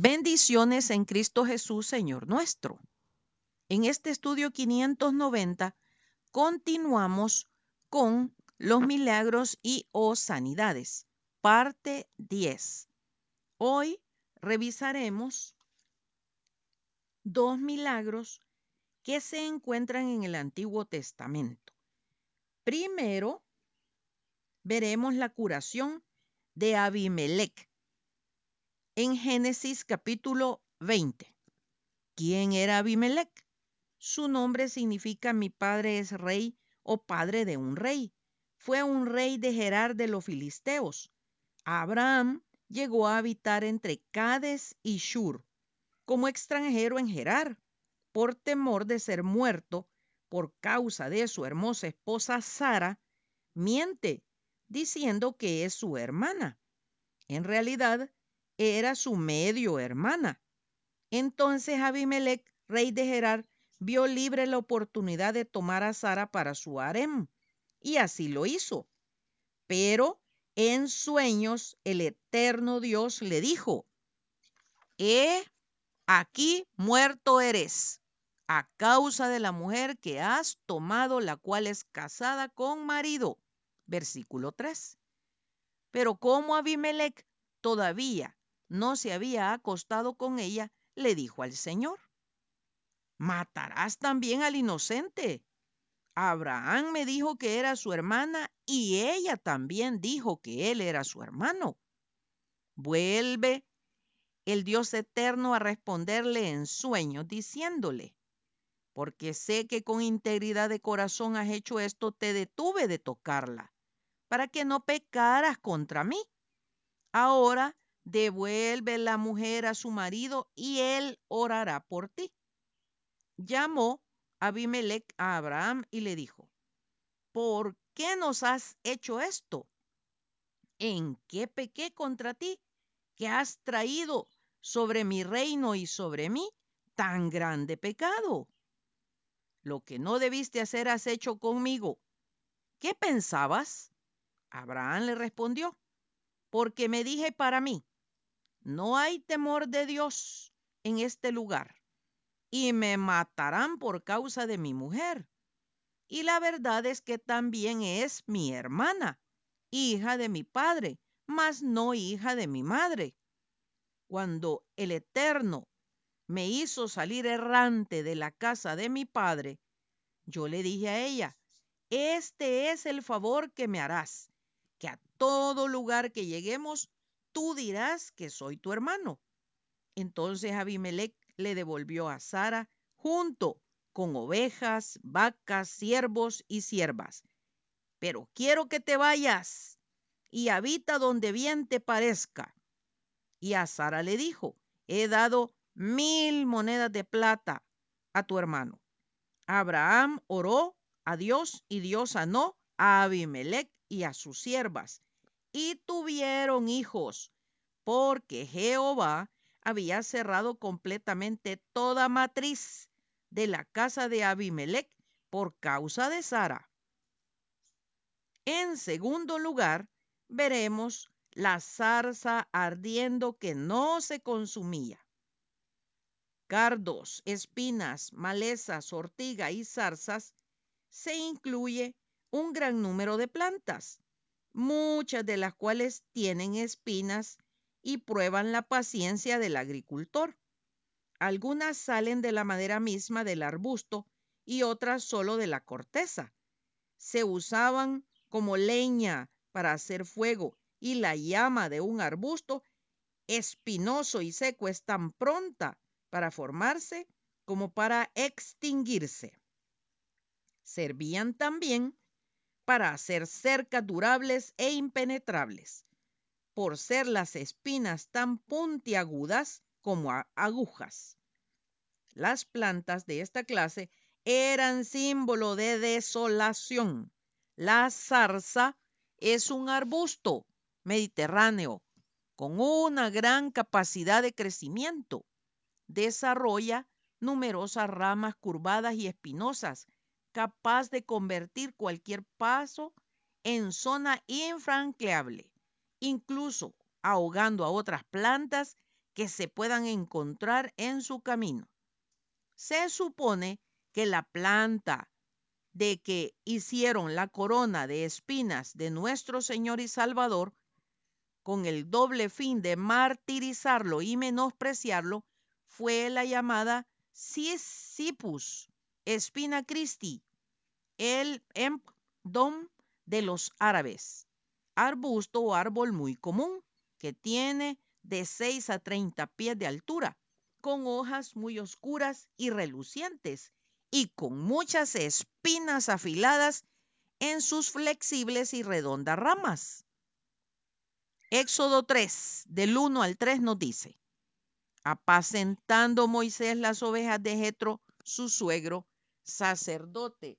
Bendiciones en Cristo Jesús, Señor nuestro. En este estudio 590 continuamos con los milagros y o sanidades, parte 10. Hoy revisaremos dos milagros que se encuentran en el Antiguo Testamento. Primero, veremos la curación de Abimelech en Génesis capítulo 20. ¿Quién era Abimelech? Su nombre significa mi padre es rey o padre de un rey. Fue un rey de Gerar de los filisteos. Abraham llegó a habitar entre Cades y Shur como extranjero en Gerar, por temor de ser muerto por causa de su hermosa esposa Sara, miente diciendo que es su hermana. En realidad, era su medio hermana. Entonces Abimelech, rey de Gerar, vio libre la oportunidad de tomar a Sara para su harem, y así lo hizo. Pero en sueños el eterno Dios le dijo, He aquí muerto eres, a causa de la mujer que has tomado, la cual es casada con marido. Versículo 3. Pero como Abimelech todavía no se había acostado con ella, le dijo al Señor, matarás también al inocente. Abraham me dijo que era su hermana y ella también dijo que él era su hermano. Vuelve el Dios eterno a responderle en sueños, diciéndole, porque sé que con integridad de corazón has hecho esto, te detuve de tocarla, para que no pecaras contra mí. Ahora devuelve la mujer a su marido y él orará por ti. Llamó Abimelech a Abraham y le dijo, ¿por qué nos has hecho esto? ¿En qué pequé contra ti que has traído sobre mi reino y sobre mí tan grande pecado? Lo que no debiste hacer has hecho conmigo. ¿Qué pensabas? Abraham le respondió, porque me dije para mí, no hay temor de Dios en este lugar y me matarán por causa de mi mujer. Y la verdad es que también es mi hermana, hija de mi padre, mas no hija de mi madre. Cuando el Eterno me hizo salir errante de la casa de mi padre, yo le dije a ella, este es el favor que me harás, que a todo lugar que lleguemos tú dirás que soy tu hermano. Entonces Abimelech le devolvió a Sara junto con ovejas, vacas, siervos y siervas. Pero quiero que te vayas y habita donde bien te parezca. Y a Sara le dijo, he dado mil monedas de plata a tu hermano. Abraham oró a Dios y Dios sanó a Abimelech y a sus siervas y tuvieron hijos, porque Jehová había cerrado completamente toda matriz de la casa de Abimelech por causa de Sara. En segundo lugar, veremos la zarza ardiendo que no se consumía. Cardos, espinas, malezas, ortiga y zarzas se incluye un gran número de plantas muchas de las cuales tienen espinas y prueban la paciencia del agricultor. Algunas salen de la madera misma del arbusto y otras solo de la corteza. Se usaban como leña para hacer fuego y la llama de un arbusto espinoso y seco es tan pronta para formarse como para extinguirse. Servían también para hacer cercas durables e impenetrables, por ser las espinas tan puntiagudas como agujas. Las plantas de esta clase eran símbolo de desolación. La zarza es un arbusto mediterráneo con una gran capacidad de crecimiento. Desarrolla numerosas ramas curvadas y espinosas capaz de convertir cualquier paso en zona infranqueable, incluso ahogando a otras plantas que se puedan encontrar en su camino. Se supone que la planta de que hicieron la corona de espinas de nuestro Señor y Salvador, con el doble fin de martirizarlo y menospreciarlo, fue la llamada Sisipus, espina Christi, el Empdom de los árabes, arbusto o árbol muy común que tiene de 6 a 30 pies de altura, con hojas muy oscuras y relucientes y con muchas espinas afiladas en sus flexibles y redondas ramas. Éxodo 3, del 1 al 3 nos dice, apacentando Moisés las ovejas de Jetro, su suegro, sacerdote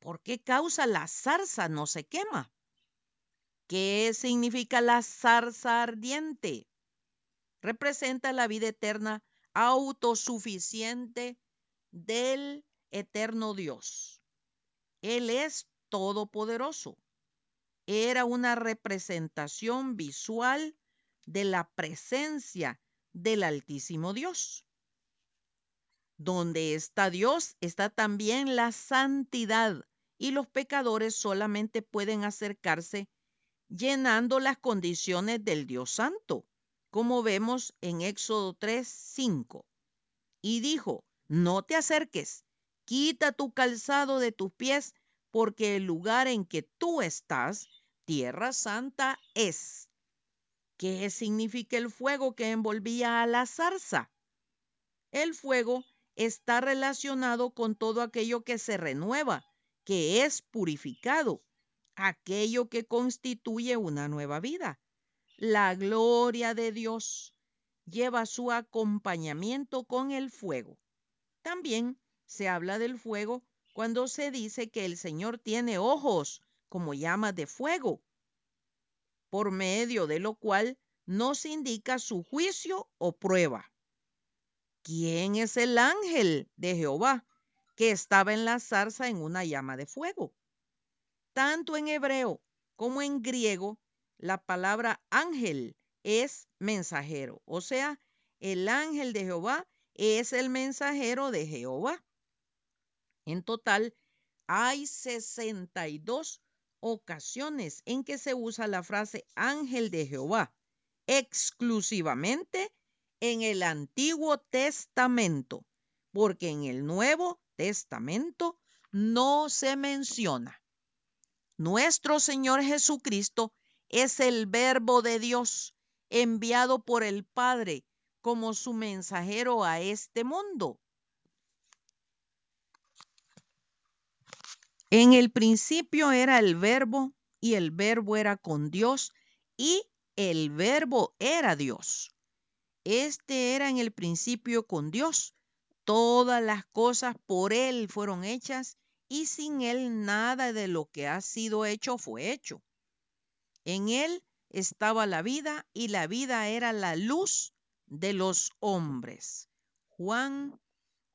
¿por qué causa la zarza no se quema? ¿Qué significa la zarza ardiente? Representa la vida eterna autosuficiente del eterno Dios. Él es todopoderoso. Era una representación visual de la presencia del Altísimo Dios. Donde está Dios está también la santidad y los pecadores solamente pueden acercarse llenando las condiciones del Dios Santo como vemos en Éxodo 3, 5. Y dijo, no te acerques, quita tu calzado de tus pies, porque el lugar en que tú estás, tierra santa es. ¿Qué significa el fuego que envolvía a la zarza? El fuego está relacionado con todo aquello que se renueva, que es purificado, aquello que constituye una nueva vida. La gloria de Dios lleva su acompañamiento con el fuego. También se habla del fuego cuando se dice que el Señor tiene ojos como llamas de fuego, por medio de lo cual nos indica su juicio o prueba. ¿Quién es el ángel de Jehová que estaba en la zarza en una llama de fuego? Tanto en hebreo como en griego la palabra ángel es mensajero, o sea, el ángel de Jehová es el mensajero de Jehová. En total, hay 62 ocasiones en que se usa la frase ángel de Jehová, exclusivamente en el Antiguo Testamento, porque en el Nuevo Testamento no se menciona. Nuestro Señor Jesucristo es el verbo de Dios enviado por el Padre como su mensajero a este mundo. En el principio era el verbo y el verbo era con Dios y el verbo era Dios. Este era en el principio con Dios. Todas las cosas por Él fueron hechas y sin Él nada de lo que ha sido hecho fue hecho. En él estaba la vida y la vida era la luz de los hombres. Juan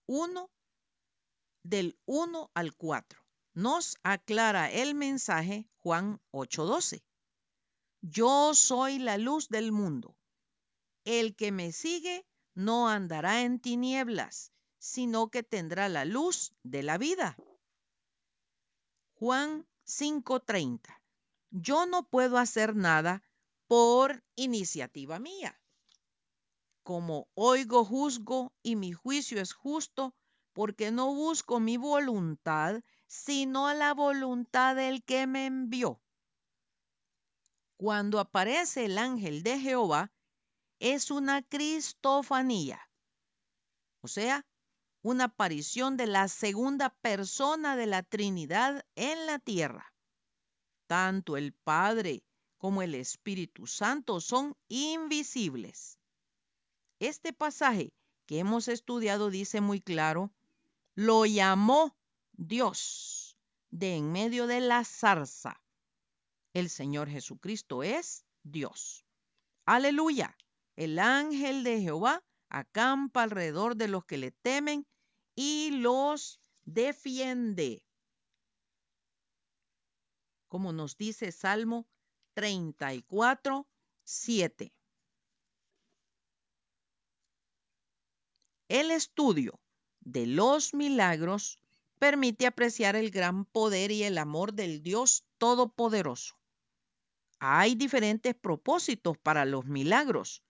1 del 1 al 4. Nos aclara el mensaje Juan 8:12. Yo soy la luz del mundo. El que me sigue no andará en tinieblas, sino que tendrá la luz de la vida. Juan 5:30 yo no puedo hacer nada por iniciativa mía. Como oigo, juzgo y mi juicio es justo, porque no busco mi voluntad, sino la voluntad del que me envió. Cuando aparece el ángel de Jehová, es una cristofanía, o sea, una aparición de la segunda persona de la Trinidad en la tierra. Tanto el Padre como el Espíritu Santo son invisibles. Este pasaje que hemos estudiado dice muy claro, lo llamó Dios de en medio de la zarza. El Señor Jesucristo es Dios. Aleluya. El ángel de Jehová acampa alrededor de los que le temen y los defiende. Como nos dice Salmo 34, 7. El estudio de los milagros permite apreciar el gran poder y el amor del Dios Todopoderoso. Hay diferentes propósitos para los milagros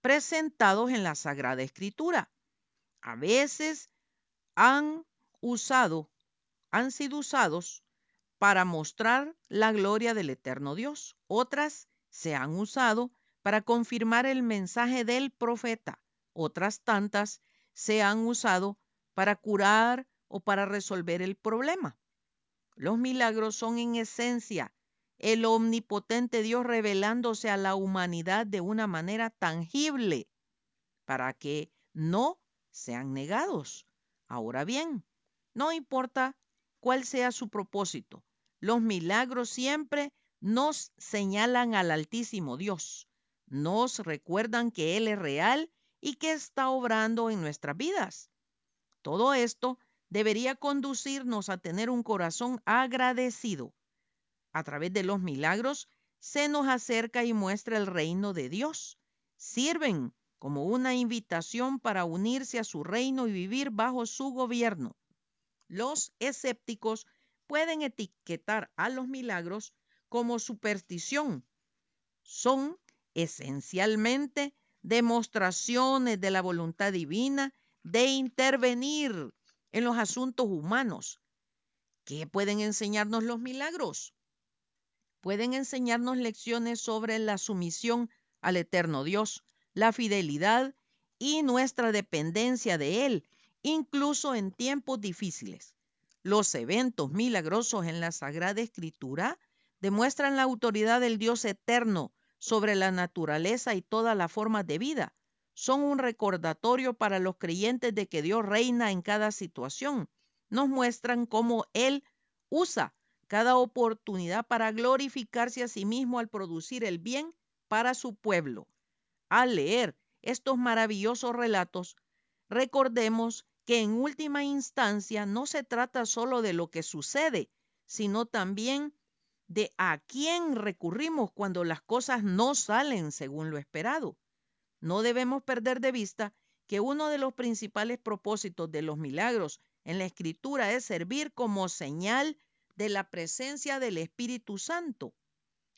presentados en la Sagrada Escritura. A veces han usado, han sido usados para mostrar la gloria del eterno Dios. Otras se han usado para confirmar el mensaje del profeta. Otras tantas se han usado para curar o para resolver el problema. Los milagros son en esencia el omnipotente Dios revelándose a la humanidad de una manera tangible para que no sean negados. Ahora bien, no importa cuál sea su propósito, los milagros siempre nos señalan al Altísimo Dios, nos recuerdan que Él es real y que está obrando en nuestras vidas. Todo esto debería conducirnos a tener un corazón agradecido a través de los milagros, se nos acerca y muestra el reino de Dios. Sirven como una invitación para unirse a su reino y vivir bajo su gobierno. Los escépticos pueden etiquetar a los milagros como superstición. Son esencialmente demostraciones de la voluntad divina de intervenir en los asuntos humanos. ¿Qué pueden enseñarnos los milagros? pueden enseñarnos lecciones sobre la sumisión al eterno Dios, la fidelidad y nuestra dependencia de Él, incluso en tiempos difíciles. Los eventos milagrosos en la Sagrada Escritura demuestran la autoridad del Dios eterno sobre la naturaleza y todas las formas de vida. Son un recordatorio para los creyentes de que Dios reina en cada situación. Nos muestran cómo Él usa cada oportunidad para glorificarse a sí mismo al producir el bien para su pueblo. Al leer estos maravillosos relatos, recordemos que en última instancia no se trata solo de lo que sucede, sino también de a quién recurrimos cuando las cosas no salen según lo esperado. No debemos perder de vista que uno de los principales propósitos de los milagros en la escritura es servir como señal de la presencia del Espíritu Santo.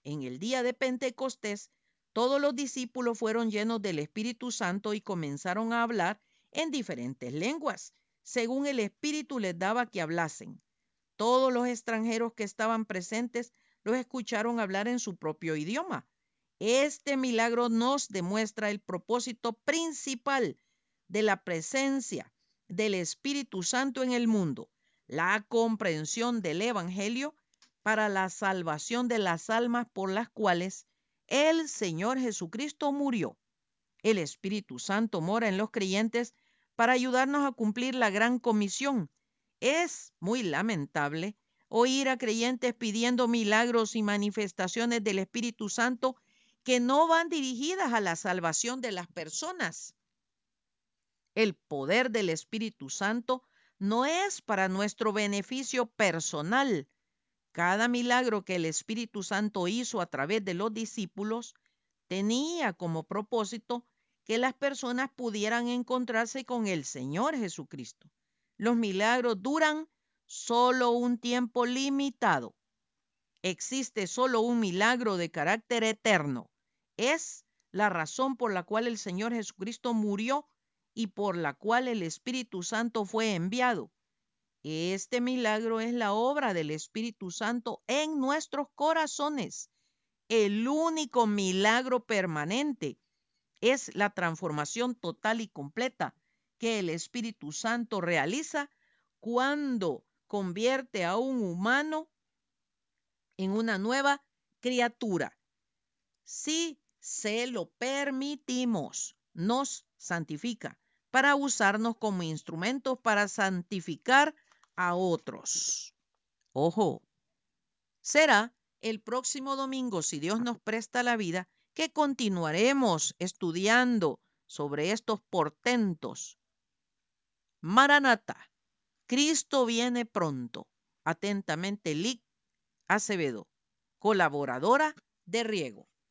En el día de Pentecostés, todos los discípulos fueron llenos del Espíritu Santo y comenzaron a hablar en diferentes lenguas, según el Espíritu les daba que hablasen. Todos los extranjeros que estaban presentes los escucharon hablar en su propio idioma. Este milagro nos demuestra el propósito principal de la presencia del Espíritu Santo en el mundo, la comprensión del Evangelio para la salvación de las almas por las cuales el Señor Jesucristo murió. El Espíritu Santo mora en los creyentes para ayudarnos a cumplir la gran comisión. Es muy lamentable oír a creyentes pidiendo milagros y manifestaciones del Espíritu Santo que no van dirigidas a la salvación de las personas. El poder del Espíritu Santo no es para nuestro beneficio personal. Cada milagro que el Espíritu Santo hizo a través de los discípulos tenía como propósito que las personas pudieran encontrarse con el Señor Jesucristo. Los milagros duran solo un tiempo limitado. Existe solo un milagro de carácter eterno. Es la razón por la cual el Señor Jesucristo murió y por la cual el Espíritu Santo fue enviado. Este milagro es la obra del Espíritu Santo en nuestros corazones. El único milagro permanente es la transformación total y completa que el Espíritu Santo realiza cuando convierte a un humano en una nueva criatura. Si se lo permitimos, nos santifica para usarnos como instrumentos para santificar a otros. Ojo, será el próximo domingo, si Dios nos presta la vida, que continuaremos estudiando sobre estos portentos. Maranata, Cristo viene pronto. Atentamente, Lic Acevedo, colaboradora de Riego.